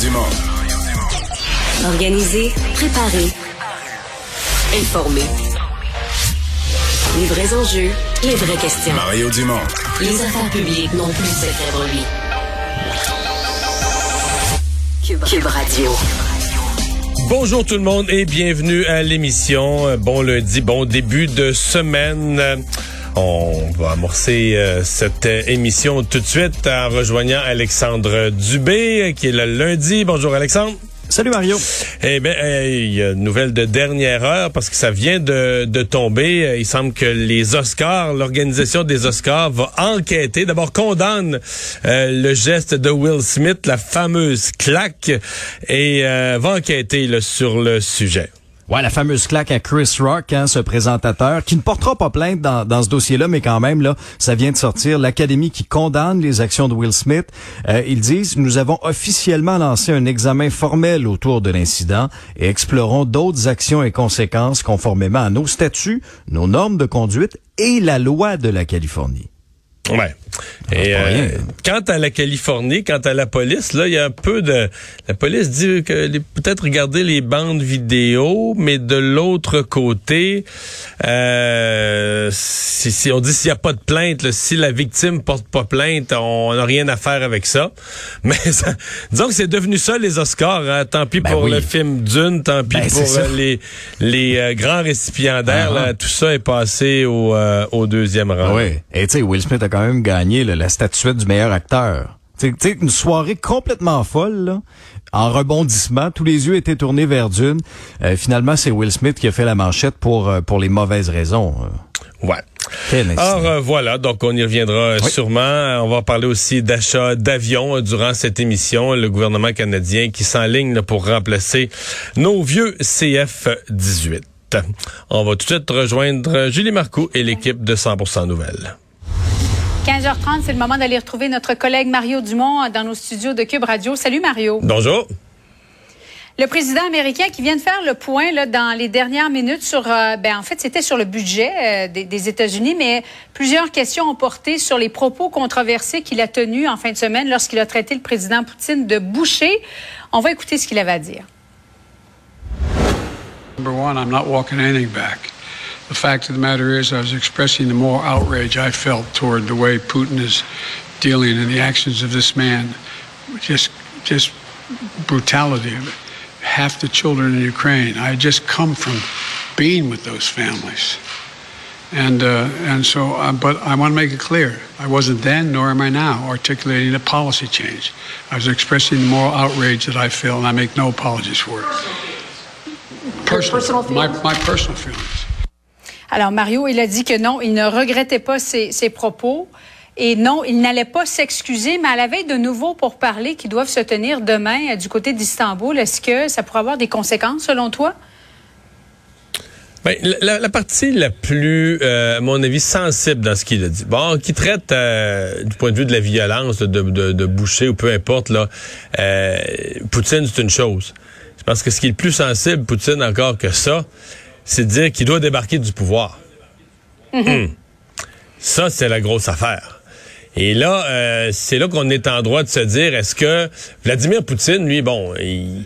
Dumont. Organiser, préparer, informer. Les vrais enjeux, les vraies questions. Mario Dumont. Les affaires publiques n'ont plus cette lui. Cube, Cube Radio. Bonjour tout le monde et bienvenue à l'émission. Bon lundi, bon début de semaine. On va amorcer euh, cette euh, émission tout de suite en rejoignant Alexandre Dubé, euh, qui est le lundi. Bonjour Alexandre. Salut Mario. Eh bien, il y a une nouvelle de dernière heure parce que ça vient de, de tomber. Il semble que les Oscars, l'organisation des Oscars va enquêter, d'abord condamne euh, le geste de Will Smith, la fameuse claque, et euh, va enquêter là, sur le sujet. Ouais, la fameuse claque à Chris Rock, hein, ce présentateur, qui ne portera pas plainte dans, ce dossier-là, mais quand même, là, ça vient de sortir. L'Académie qui condamne les actions de Will Smith. Euh, ils disent, nous avons officiellement lancé un examen formel autour de l'incident et explorons d'autres actions et conséquences conformément à nos statuts, nos normes de conduite et la loi de la Californie. Ouais. Et pas rien. euh, quant à la Californie, quant à la police, là, il y a un peu de. La police dit que peut-être regarder les bandes vidéo, mais de l'autre côté, euh, si, si on dit s'il n'y a pas de plainte, là, si la victime porte pas plainte, on n'a rien à faire avec ça. Mais ça- disons que c'est devenu ça les Oscars. hein. Tant pis Ben pour oui. le film Dune, tant pis Ben, pour euh, les les euh, grands récipiendaires. Ah, là, tout ça est passé au, euh, au deuxième rang. Ouais. Et tu sais, Will Smith a quand même gagné là, la statuette du meilleur acteur. Tu sais- tu sais, une soirée complètement folle, là, en rebondissement, tous les yeux étaient tournés vers Dune. Euh, finalement, c'est Will Smith qui a fait la manchette pour euh, pour les mauvaises raisons. Euh, Ouais. Alors euh, voilà, donc on y reviendra euh, Oui. sûrement. On va parler aussi d'achat d'avions durant cette émission. Le gouvernement canadien qui s'enligne pour remplacer nos vieux CF-18. On va tout de suite rejoindre Julie Marcoux et l'équipe de 100% Nouvelles. 15h30, c'est le moment d'aller retrouver notre collègue Mario Dumont dans nos studios de Cube Radio. Salut Mario. Bonjour. Le président américain qui vient de faire le point là, dans les dernières minutes sur, euh, ben en fait, c'était sur le budget euh, des, des États-Unis, mais plusieurs questions ont porté sur les propos controversés qu'il a tenus en fin de semaine lorsqu'il a traité le président Poutine de boucher. On va écouter ce qu'il avait à dire. Number one, I'm not walking anything back. The fact of the matter is, I was expressing the moral outrage I felt toward the way Putin is dealing and the actions of this man. Just, just brutality of it. Half the children in Ukraine. I just come from being with those families. And, uh, and so, uh, but I want to make it clear I wasn't then, nor am I now, articulating a policy change. I was expressing the moral outrage that I feel, and I make no apologies for it. Personal, my, my personal feelings. Alors, Mario, il a dit que non, il ne regrettait pas ses, propos. Et non, il n'allait pas s'excuser, mais à la veille de nouveau pour parler qui doivent se tenir demain euh, du côté d'Istanbul, est-ce que ça pourrait avoir des conséquences selon toi? Ben, la, partie la plus, euh, à mon avis, sensible dans ce qu'il a dit, bon, qui traite euh, du point de vue de la violence, de, de, boucher ou peu importe, là, Poutine, c'est une chose. Je pense que ce qui est le plus sensible, Poutine, encore que ça, c'est de dire qu'il doit débarquer du pouvoir. Hum. Ça, c'est la grosse affaire. Et là, euh, c'est là qu'on est en droit de se dire, est-ce que Vladimir Poutine, lui, bon, il,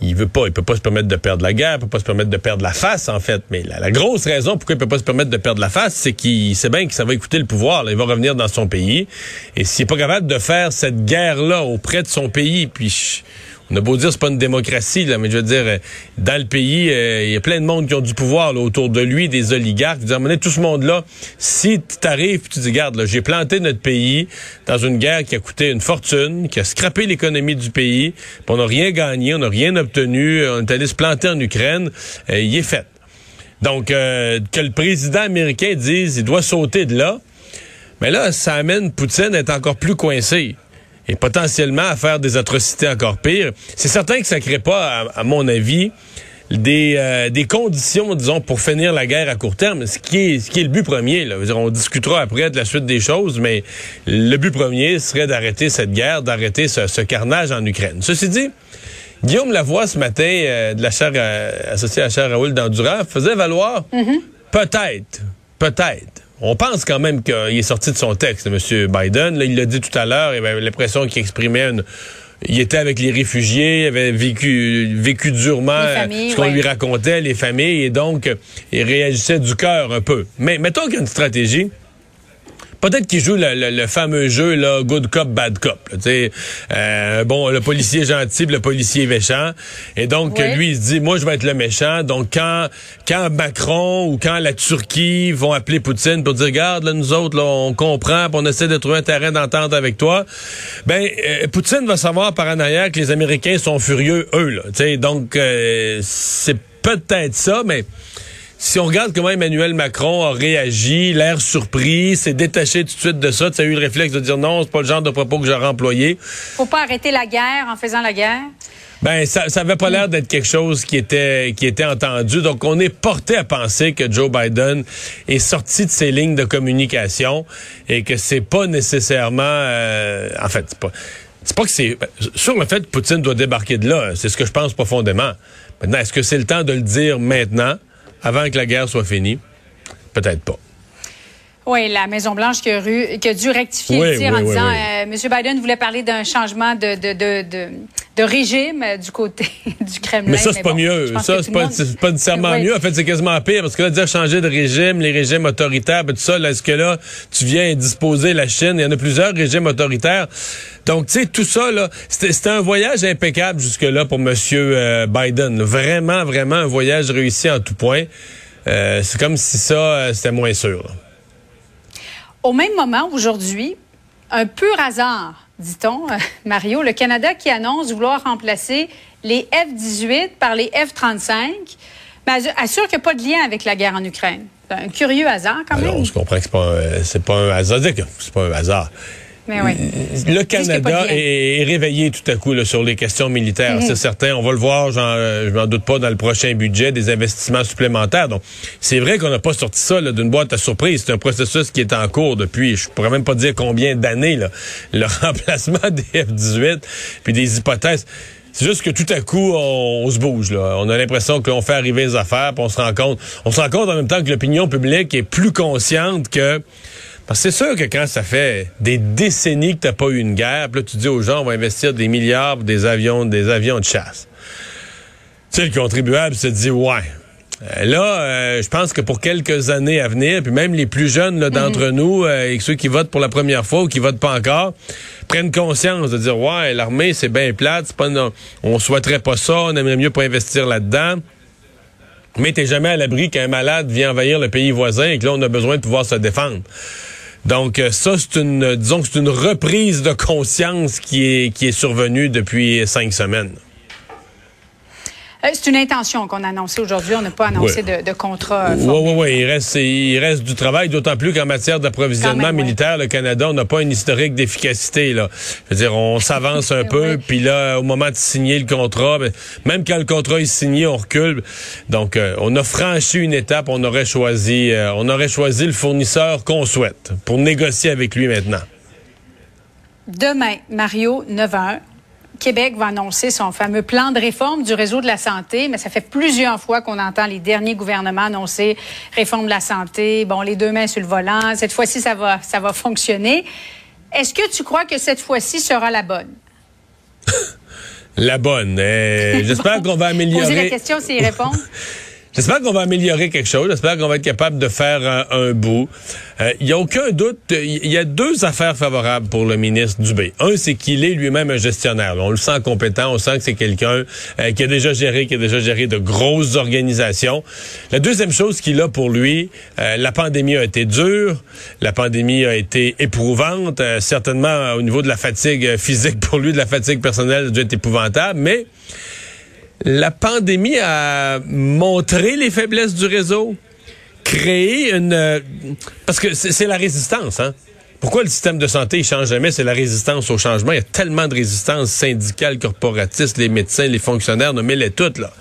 il veut pas, il peut pas se permettre de perdre la guerre, il peut pas se permettre de perdre la face, en fait. Mais la, la grosse raison pourquoi il peut pas se permettre de perdre la face, c'est qu'il sait bien que ça va écouter le pouvoir. Là. Il va revenir dans son pays. Et s'il est pas capable de faire cette guerre-là auprès de son pays, puis on a beau dire c'est pas une démocratie, là, mais je veux dire, euh, dans le pays, euh, il y a plein de monde qui ont du pouvoir là, autour de lui, des oligarques. Je veux dire, tout ce monde-là, si tu arrives puis tu dis, regarde, j'ai planté notre pays dans une guerre qui a coûté une fortune, qui a scrappé l'économie du pays, on n'a rien gagné, on n'a rien obtenu, on est allé se planter en Ukraine, euh, il est fait. Donc, euh, que le président américain dise, il doit sauter de là, mais là, ça amène Poutine à être encore plus coincé et potentiellement à faire des atrocités encore pires. C'est certain que ça ne crée pas, à, à mon avis, des, euh, des conditions, disons, pour finir la guerre à court terme, ce qui est, ce qui est le but premier. Là. Dire, on discutera après de la suite des choses, mais le but premier serait d'arrêter cette guerre, d'arrêter ce, ce carnage en Ukraine. Ceci dit, Guillaume Lavoie, ce matin, euh, de la chaire euh, associée à la chaire Raoul d'Endurant, faisait valoir peut-être, peut-être. On pense quand même qu'il est sorti de son texte, M. Biden. Là, il l'a dit tout à l'heure, il avait l'impression qu'il exprimait une, il était avec les réfugiés, il avait vécu, vécu durement euh, familles, ce qu'on ouais. lui racontait, les familles, et donc il réagissait du cœur un peu. Mais mettons qu'il y a une stratégie. Peut-être qu'il joue le, le- le fameux jeu là, good cop bad cop. là, tu sais, euh, bon, le policier est gentil, le policier est méchant, et donc Ouais. lui il se dit, moi je vais être le méchant. Donc quand quand Macron ou quand la Turquie vont appeler Poutine pour dire, regarde là nous autres là, on comprend, puis on essaie de trouver un terrain d'entente avec toi, ben euh, Poutine va savoir par en arrière que les Américains sont furieux eux là. Tu sais, donc euh, c'est peut-être ça, mais si on regarde comment Emmanuel Macron a réagi, l'air surpris, s'est détaché tout de suite de ça, tu as eu le réflexe de dire non, c'est pas le genre de propos que j'aurais employé. Faut pas arrêter la guerre en faisant la guerre? Ben, ça, ça avait pas l'air d'être quelque chose qui était, qui était entendu. Donc, on est porté à penser que Joe Biden est sorti de ses lignes de communication et que c'est pas nécessairement, euh, en fait, c'est pas, c'est pas que c'est, sur le fait que Poutine doit débarquer de là, c'est ce que je pense profondément. Maintenant, est-ce que c'est le temps de le dire maintenant, avant que la guerre soit finie? Peut-être pas. Oui, la Maison-Blanche qui, qui a dû rectifier Oui, le tir oui, en oui, disant euh, M. Biden voulait parler d'un changement de, de, de, de, de régime euh, du côté du Kremlin. Mais ça, c'est pas bon, mieux. Ça, c'est pas, monde- pas nécessairement mieux. En fait, c'est quasiment pire parce que là, dire changer de régime, les régimes autoritaires, ben, tout ça, est-ce que là, tu viens disposer la Chine? Il y en a plusieurs régimes autoritaires. Donc, tu sais, tout ça, là, c'était un voyage impeccable jusque-là pour Monsieur euh, Biden. Vraiment, vraiment un voyage réussi en tout point. Euh, c'est comme si ça, c'était moins sûr. là. Au même moment, aujourd'hui, un pur hasard, dit-on, euh, Mario, le Canada qui annonce vouloir remplacer les F-18 par les F-35, mais assure- qu'il n'y a pas de lien avec la guerre en Ukraine. C'est un curieux hasard, quand même. Alors, je comprends que c'est pas, un- c'est pas un hasard. Que C'est pas un hasard. Mais. Le Canada est, est réveillé tout à coup là, sur les questions militaires. Mhm. C'est certain. On va le voir, euh, je m'en doute pas, dans le prochain budget, des investissements supplémentaires. Donc, c'est vrai qu'on n'a pas sorti ça d'une boîte à surprise. C'est un processus qui est en cours depuis, je pourrais même pas dire combien d'années, le remplacement des F-18, puis des hypothèses. C'est juste que tout à coup, on, on se bouge. Là. On a l'impression qu'on fait arriver les affaires, puis on se rend compte. On se rend compte en même temps que l'opinion publique est plus consciente que parce que c'est sûr que quand ça fait des décennies que t'as pas eu une guerre, puis là tu dis aux gens on va investir des milliards pour des avions, des avions de chasse. Tu sais, le contribuable se dit ouais. Euh, Là, euh, je pense que pour quelques années à venir, puis même les plus jeunes d'entre nous, euh, et ceux qui votent pour la première fois ou qui votent pas encore, prennent conscience de dire ouais, l'armée c'est bien plate, c'est pas non, on souhaiterait pas ça, on aimerait mieux pas investir là-dedans. Mais t'es jamais à l'abri qu'un malade vient envahir le pays voisin et que là on a besoin de pouvoir se défendre. Donc euh, ça, c'est une, disons c'est une reprise de conscience qui est, qui est survenue depuis cinq semaines. Euh, c'est une intention qu'on a annoncée aujourd'hui. On n'a pas annoncé Ouais. de, de contrat. Oui, oui, oui. Il reste, il reste du travail, d'autant plus qu'en matière d'approvisionnement ouais. militaire, le Canada, on n'a pas une historique d'efficacité. Là. Je veux dire, on s'avance un peu, puis là, au moment de signer le contrat, ben, même quand le contrat est signé, on recule. Donc, euh, on a franchi une étape. On aurait choisi, euh, on aurait choisi le fournisseur qu'on souhaite pour négocier avec lui maintenant. Demain, Mario, 9 h. Québec va annoncer son fameux plan de réforme du réseau de la santé, mais ça fait plusieurs fois qu'on entend les derniers gouvernements annoncer réforme de la santé, bon, les deux mains sur le volant. Cette fois-ci, ça va, ça va fonctionner. Est-ce que tu crois que cette fois-ci sera la bonne? La bonne. Euh, J'espère qu'on va améliorer. Poser la question s'il répond. J'espère qu'on va améliorer quelque chose. J'espère qu'on va être capable de faire un, bout. Il n'y a aucun doute. Il y a deux affaires favorables pour le ministre Dubé. Un, c'est qu'il est lui-même un gestionnaire. On le sent compétent. On sent que c'est quelqu'un euh, qui a déjà géré, qui a déjà géré de grosses organisations. La deuxième chose qu'il a pour lui, euh, la pandémie a été dure. La pandémie a été éprouvante. Euh, certainement, euh, au niveau de la fatigue euh, physique pour lui, de la fatigue personnelle, ça a dû être épouvantable. Mais la pandémie a montré les faiblesses du réseau, créé une... euh, parce que c'est la résistance, hein? Pourquoi le système de santé il change jamais? C'est la résistance au changement. Il y a tellement de résistance syndicale, corporatiste, les médecins, les fonctionnaires, nommez-les toutes, là.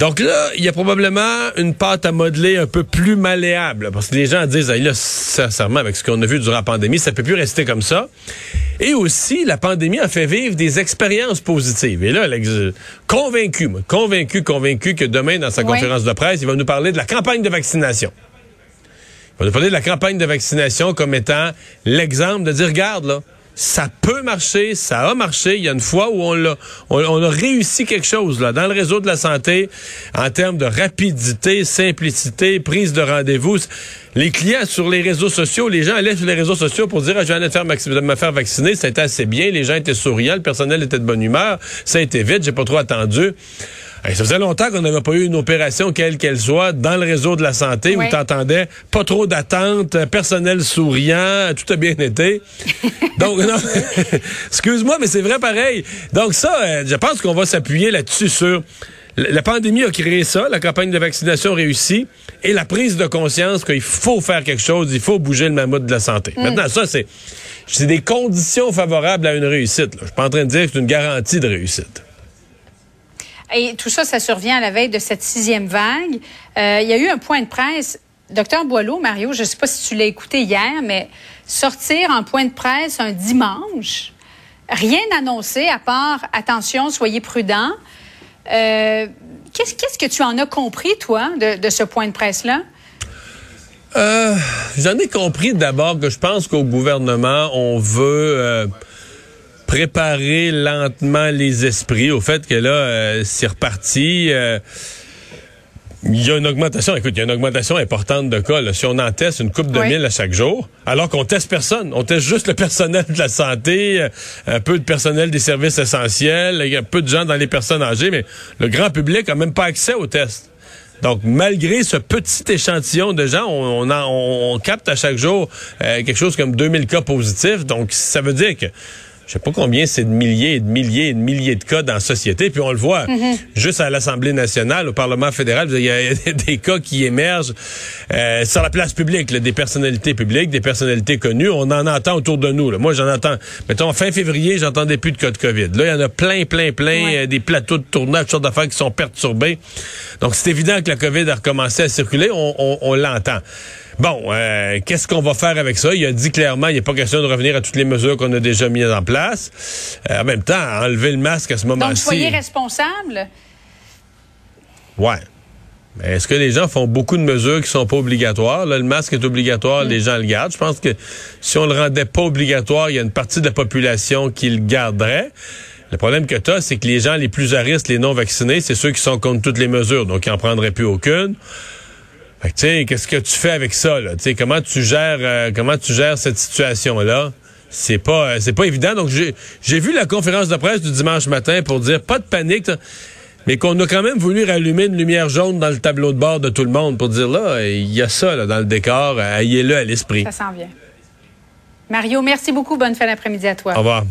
Donc là, il y a probablement une pâte à modeler un peu plus malléable. Parce que les gens disent, Ah, là, sincèrement, avec ce qu'on a vu durant la pandémie, ça peut plus rester comme ça. Et aussi, la pandémie a fait vivre des expériences positives. Et là, l'ex- convaincu, convaincu, convaincu que demain, dans sa conférence de presse, il va nous parler de la campagne de vaccination. Il va nous parler de la campagne de vaccination comme étant l'exemple de dire, regarde, là, ça peut marcher, ça a marché. Il y a une fois où on, l'a, on, a réussi quelque chose là dans le réseau de la santé en termes de rapidité, simplicité, prise de rendez-vous. Les clients sur les réseaux sociaux, les gens allaient sur les réseaux sociaux pour dire ah, je viens de, faire, me faire vacciner, ça a été assez bien, les gens étaient souriants, le personnel était de bonne humeur, ça a été vite, j'ai pas trop attendu ça faisait longtemps qu'on n'avait pas eu une opération, quelle qu'elle soit, dans le réseau de la santé, où tu entendais pas trop d'attente, personnel souriant, tout a bien été. Donc, non, excuse-moi, mais c'est vrai pareil. Donc ça, euh, je pense qu'on va s'appuyer là-dessus sur... La pandémie a créé ça, la campagne de vaccination réussie, et la prise de conscience qu'il faut faire quelque chose, il faut bouger le mammouth de la santé. Mm. Maintenant, ça, c'est c'est des conditions favorables à une réussite. Je suis pas en train de dire que c'est une garantie de réussite. Et tout ça, ça survient à la veille de cette sixième vague. Euh, il y a eu un point de presse. Docteur Boileau, Mario, je ne sais pas si tu l'as écouté hier, mais sortir en point de presse un dimanche, rien annoncé à part attention, soyez prudents. Euh, qu'est-ce, que tu en as compris, toi, de, ce point de presse-là? Euh, j'en ai compris d'abord que je pense qu'au gouvernement, on veut préparer lentement les esprits au fait que là, euh, c'est reparti. Euh, il y a une augmentation, écoute, il y a une augmentation importante de cas. Si on en teste une coupe de mille à chaque jour, alors qu'on teste personne, on teste juste le personnel de la santé, euh, un peu de personnel des services essentiels, il y a peu de gens dans les personnes âgées, mais le grand public a même pas accès aux tests. Donc, malgré ce petit échantillon de gens, on, on, capte à chaque jour quelque chose comme 2000 cas positifs. Donc, ça veut dire que je sais pas combien c'est de milliers et de milliers et de milliers de cas dans la société. Puis on le voit mhm. juste à l'Assemblée nationale, au Parlement fédéral, il y a des cas qui émergent euh, sur la place publique, des personnalités publiques, des personnalités connues. On en entend autour de nous. Là. Moi, j'en entends. Mettons, fin février, j'entendais plus de cas de COVID. Là, il y en a plein, plein, plein, euh, des plateaux de tournage, toutes sortes d'affaires qui sont perturbés. Donc, c'est évident que la COVID a recommencé à circuler. on l'entend. Bon, euh, qu'est-ce qu'on va faire avec ça? Il a dit clairement, il n'est pas question de revenir à toutes les mesures qu'on a déjà mises en place. Euh, en même temps, enlever le masque à ce moment-ci. Donc, soyez responsable? Ouais. Mais est-ce que les gens font beaucoup de mesures qui sont pas obligatoires? Là, le masque est obligatoire, mm. les gens le gardent. Je pense que si on le rendait pas obligatoire, il y a une partie de la population qui le garderait. Le problème que tu as, c'est que les gens les plus à risque, les non-vaccinés, c'est ceux qui sont contre toutes les mesures, donc ils n'en prendraient plus aucune qu'est-ce que tu fais avec ça, là? comment tu gères, euh, comment tu gères cette situation-là? C'est pas, euh, c'est pas évident. Donc, j'ai vu la conférence de presse du dimanche matin pour dire pas de panique, mais qu'on a quand même voulu rallumer une lumière jaune dans le tableau de bord de tout le monde pour dire là, il y a ça là, dans le décor, ayez-le à l'esprit. Ça s'en vient. Mario, merci beaucoup. Bonne fin d'après-midi à toi. Au revoir.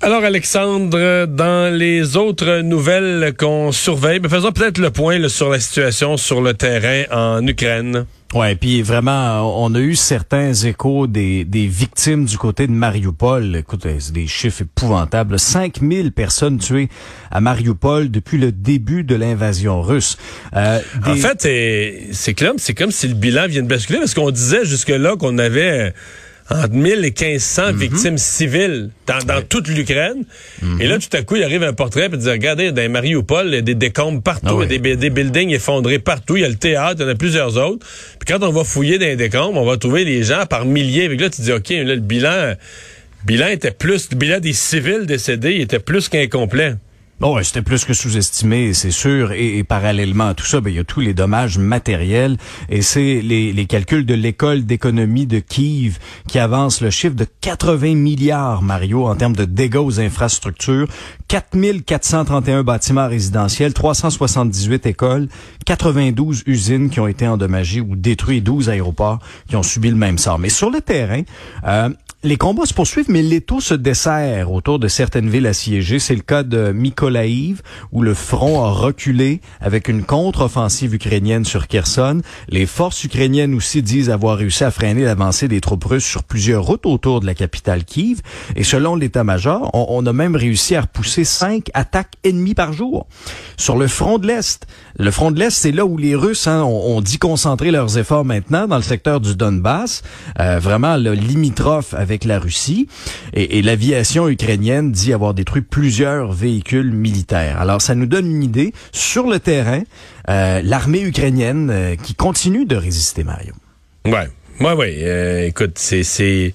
Alors Alexandre, dans les autres nouvelles qu'on surveille, ben, faisons peut-être le point sur la situation sur le terrain en Ukraine. Ouais, puis vraiment, on a eu certains échos des, des victimes du côté de Mariupol. Écoute, c'est des chiffres épouvantables. 5000 personnes tuées à Mariupol depuis le début de l'invasion russe. Euh, En fait, c'est comme, c'est comme si le bilan vient de basculer parce qu'on disait jusque-là qu'on avait entre 1000 et 1500 mhm. victimes civiles dans, toute l'Ukraine. Et là, tout à coup, il arrive un portrait et dit, regardez, dans Mariupol, il y a des décombres partout, ah il y a des, buildings effondrés partout, il y a le théâtre, il y en a plusieurs autres. Puis quand on va fouiller dans les décombres, on va trouver les gens par milliers. Et là, tu dis, OK, là, le bilan, bilan était plus, le bilan des civils décédés, il était plus qu'incomplet. Bon, ouais, c'était plus que sous-estimé, c'est sûr. Et, parallèlement à tout ça, ben, il y a tous les dommages matériels. Et c'est les, les, calculs de l'école d'économie de Kiev qui avancent le chiffre de 80 milliards, Mario, en termes de dégâts aux infrastructures. 4431 bâtiments résidentiels, 378 écoles, 92 usines qui ont été endommagées ou détruites, 12 aéroports qui ont subi le même sort. Mais sur le terrain, euh, les combats se poursuivent, mais l'étau se dessert autour de certaines villes assiégées. C'est le cas de Mykolaiv, où le front a reculé avec une contre-offensive ukrainienne sur Kherson. Les forces ukrainiennes aussi disent avoir réussi à freiner l'avancée des troupes russes sur plusieurs routes autour de la capitale Kiev. Et selon l'état-major, on, a même réussi à repousser cinq attaques ennemies par jour. Sur le front de l'Est, le front de l'Est, c'est là où les Russes hein, ont, dit concentrer leurs efforts maintenant, dans le secteur du Donbass, euh, vraiment le limitrophe la Russie. Et, l'aviation ukrainienne dit avoir détruit plusieurs véhicules militaires. Alors, ça nous donne une idée sur le terrain, euh, l'armée ukrainienne euh, qui continue de résister, Mario. Ouais. Moi, oui. Euh, écoute, c'est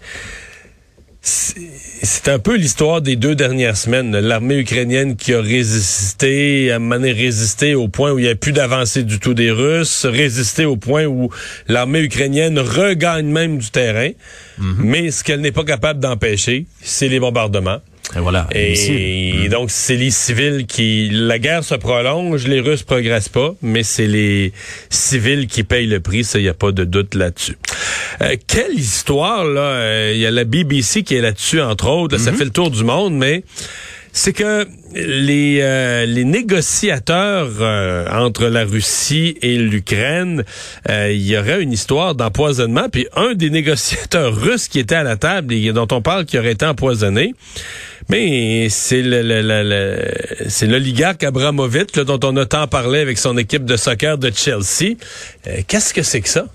c'est un peu l'histoire des deux dernières semaines. L'armée ukrainienne qui a résisté, a mané résisté au point où il n'y a plus d'avancée du tout des Russes, résisté au point où l'armée ukrainienne regagne même du terrain. Mhm. Mais ce qu'elle n'est pas capable d'empêcher, c'est les bombardements. Et voilà. Et, donc, c'est les civils qui... La guerre se prolonge, les Russes progressent pas, mais c'est les civils qui payent le prix, ça, il n'y a pas de doute là-dessus. Euh, quelle histoire, là! Euh, il y a la BBC qui est là-dessus, entre autres. Ça mhm. fait le tour du monde, mais c'est que les, euh, les négociateurs entre la Russie et l'Ukraine, il y aurait une histoire d'empoisonnement. Puis un des négociateurs russes qui était à la table et dont on parle qui aurait été empoisonné, mais c'est le, c'est l'oligarque Abramovich dont on a tant parlé avec son équipe de soccer de Chelsea. Euh, qu'est-ce que c'est que ça?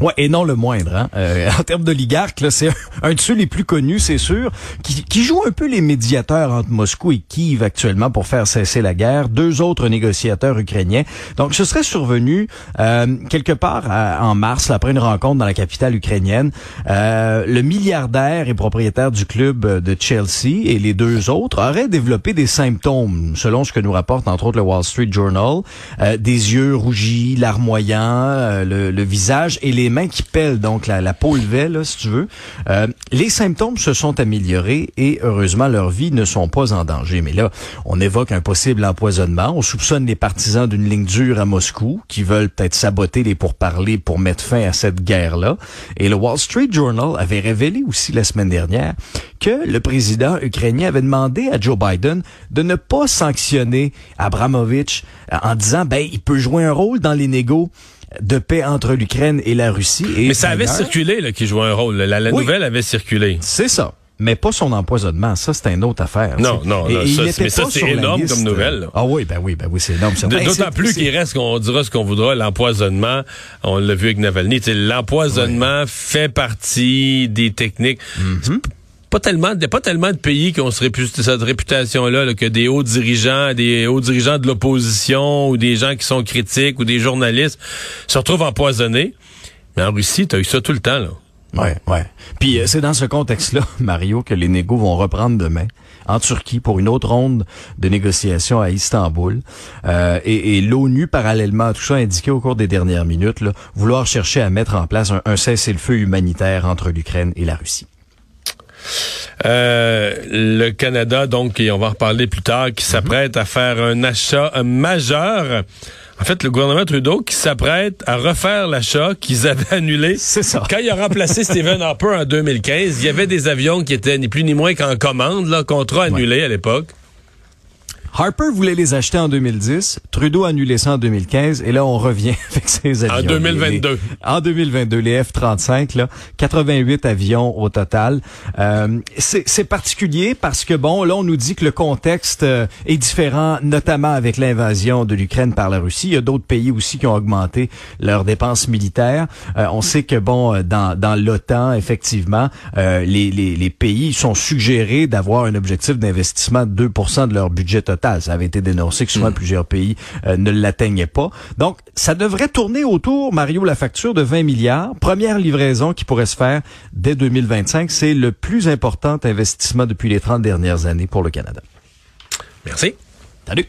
Ouais, et non le moindre. Hein? Euh, en termes d'oligarque, là, c'est un, de ceux les plus connus, c'est sûr, qui, qui joue un peu les médiateurs entre Moscou et Kiev actuellement pour faire cesser la guerre. Deux autres négociateurs ukrainiens. Donc, ce serait survenu euh, quelque part en mars, après une rencontre dans la capitale ukrainienne. Euh, le milliardaire et propriétaire du club de Chelsea et les deux autres auraient développé des symptômes, selon ce que nous rapporte entre autres le Wall Street Journal, des yeux rougis, larmoyants, le, le visage et les les mains qui pèlent, donc la, la peau levée, là, si tu veux. Euh, les symptômes se sont améliorés et heureusement leurs vies ne sont pas en danger. Mais là, on évoque un possible empoisonnement. On soupçonne les partisans d'une ligne dure à Moscou qui veulent peut-être saboter les pourparlers pour mettre fin à cette guerre-là. Et le Wall Street Journal avait révélé aussi la semaine dernière que le président ukrainien avait demandé à Joe Biden de ne pas sanctionner Abramovich en disant ben il peut jouer un rôle dans les négos de paix entre l'Ukraine et la Russie. Et mais ça avait circulé là, qui jouait un rôle. La, nouvelle avait circulé. C'est ça. Mais pas son empoisonnement, ça c'est une autre affaire. Non, non, ça, mais ça c'est énorme comme nouvelle. Ah oui, ben oui, ben oui, c'est énorme. D'autant plus qu'il reste qu'on dira ce qu'on voudra, l'empoisonnement, on l'a vu avec Navalny, l'empoisonnement fait partie des techniques. Mm-hmm pas tellement, pas tellement de pays qui ont cette réputation-là, que des hauts dirigeants, des hauts dirigeants de l'opposition ou des gens qui sont critiques ou des journalistes se retrouvent empoisonnés. Mais en Russie, tu as eu ça tout le temps, là. Ouais, ouais. Puis euh, c'est dans ce contexte-là, Mario, que les négos vont reprendre demain en Turquie pour une autre ronde de négociations à Istanbul. Euh, et, l'ONU, parallèlement à tout ça, a indiqué au cours des dernières minutes là, vouloir chercher à mettre en place un cessez-le-feu humanitaire entre l'Ukraine et la Russie. Euh, le Canada, donc, et on va en reparler plus tard, qui s'apprête à faire un achat majeur. En fait, le gouvernement Trudeau qui s'apprête à refaire l'achat qu'ils avaient annulé. C'est ça. Quand il a remplacé Stephen Harper en 2015, il y avait des avions qui étaient ni plus ni moins qu'en commande, là, contrat annulé à l'époque. Harper voulait les acheter en 2010, Trudeau a annulé ça en 2015, et là, on revient avec ces avions. En 2022. en 2022, les F-35, là, 88 avions au total. Euh, c'est particulier parce que, bon, là, on nous dit que le contexte euh, est différent, notamment avec l'invasion de l'Ukraine par la Russie. Il y a d'autres pays aussi qui ont augmenté leurs dépenses militaires. Euh, on sait que, bon, dans, dans l'OTAN, effectivement, les, les, les pays sont suggérés d'avoir un objectif d'investissement de 2% de leur budget total ça avait été dénoncé que souvent hmm. plusieurs pays euh, ne l'atteignaient pas. Donc, ça devrait tourner autour, Mario, la facture de 20 milliards. Première livraison qui pourrait se faire dès 2025. C'est le plus important investissement depuis les 30 dernières années pour le Canada. Merci. Salut.